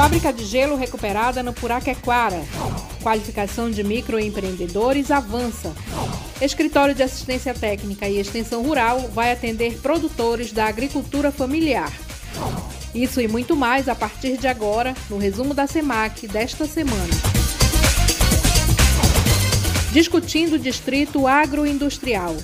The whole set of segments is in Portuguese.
Fábrica de gelo recuperada no Puraquequara. Qualificação de microempreendedores avança. Escritório de Assistência Técnica e Extensão Rural vai atender produtores da agricultura familiar. Isso e muito mais a partir de agora, no resumo da SEMAC desta semana. Discutindo o distrito agroindustrial.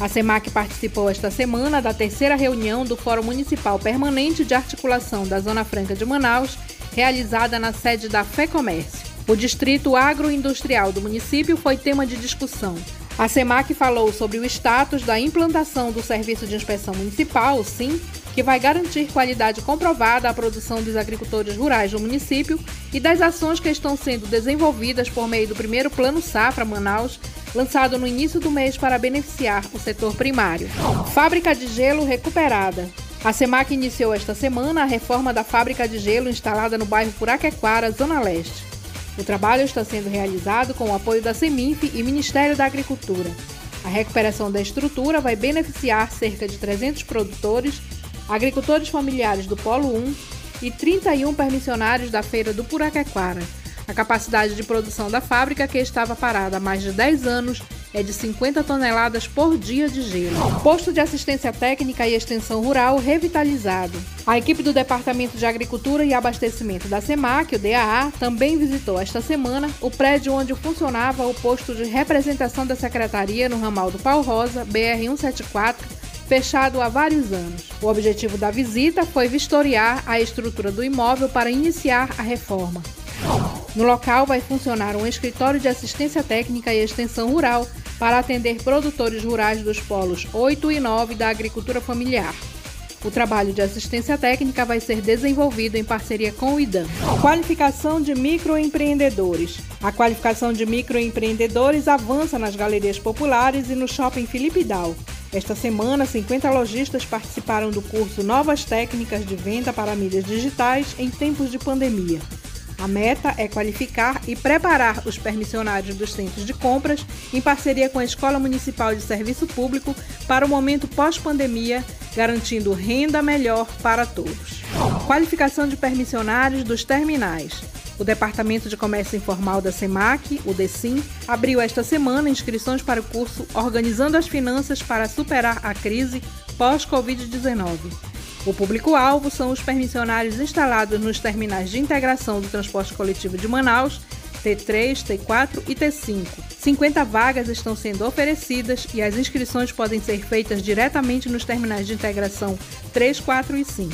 A SEMAC participou esta semana da terceira reunião do Fórum Municipal Permanente de Articulação da Zona Franca de Manaus, realizada na sede da FEComércio. O distrito agroindustrial do município foi tema de discussão. A SEMAC falou sobre o status da implantação do Serviço de Inspeção Municipal, SIM, que vai garantir qualidade comprovada à produção dos agricultores rurais do município e das ações que estão sendo desenvolvidas por meio do primeiro Plano Safra Manaus, lançado no início do mês para beneficiar o setor primário. Fábrica de gelo recuperada. A SEMAC iniciou esta semana a reforma da fábrica de gelo instalada no bairro Puraquequara, Zona Leste. O trabalho está sendo realizado com o apoio da SEMINF e Ministério da Agricultura. A recuperação da estrutura vai beneficiar cerca de 300 produtores agricultores familiares do Polo 1 e 31 permissionários da Feira do Puraquequara. A capacidade de produção da fábrica, que estava parada há mais de 10 anos, é de 50 toneladas por dia de gelo. Posto de assistência técnica e extensão rural revitalizado. A equipe do Departamento de Agricultura e Abastecimento da SEMAC, o DAA, também visitou esta semana o prédio onde funcionava o posto de representação da Secretaria no ramal do Pau Rosa, BR 174, fechado há vários anos. O objetivo da visita foi vistoriar a estrutura do imóvel para iniciar a reforma. No local vai funcionar um escritório de assistência técnica e extensão rural para atender produtores rurais dos polos 8 e 9 da agricultura familiar. O trabalho de assistência técnica vai ser desenvolvido em parceria com o IDAM. Qualificação de microempreendedores. A qualificação de microempreendedores avança nas galerias populares e no shopping Felipe Dal. Esta semana, 50 lojistas participaram do curso Novas Técnicas de Venda para Mídias Digitais em Tempos de Pandemia. A meta é qualificar e preparar os permissionários dos centros de compras, em parceria com a Escola Municipal de Serviço Público, para o momento pós-pandemia, garantindo renda melhor para todos. Qualificação de permissionários dos terminais. O Departamento de Comércio Informal da SEMAC, o DECIM, abriu esta semana inscrições para o curso Organizando as Finanças para Superar a Crise pós-Covid-19. O público-alvo são os permissionários instalados nos terminais de integração do transporte coletivo de Manaus, T3, T4 e T5. 50 vagas estão sendo oferecidas e as inscrições podem ser feitas diretamente nos terminais de integração 3, 4 e 5.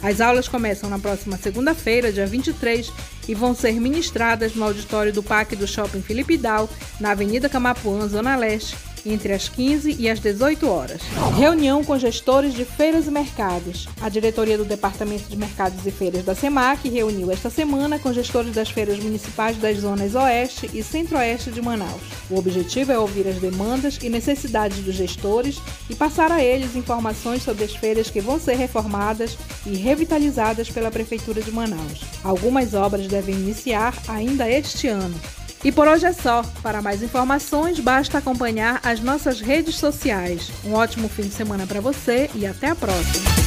As aulas começam na próxima segunda-feira, dia 23, e vão ser ministradas no auditório do Parque do Shopping Felipe Dal, na Avenida Camapuã, Zona Leste, entre as 15 e as 18 horas. Reunião com gestores de feiras e mercados. A diretoria do Departamento de Mercados e Feiras da SEMAC reuniu esta semana com gestores das feiras municipais das zonas Oeste e Centro-Oeste de Manaus. O objetivo é ouvir as demandas e necessidades dos gestores e passar a eles informações sobre as feiras que vão ser reformadas e revitalizadas pela Prefeitura de Manaus. Algumas obras devem iniciar ainda este ano. E por hoje é só. Para mais informações, basta acompanhar as nossas redes sociais. Um ótimo fim de semana para você e até a próxima.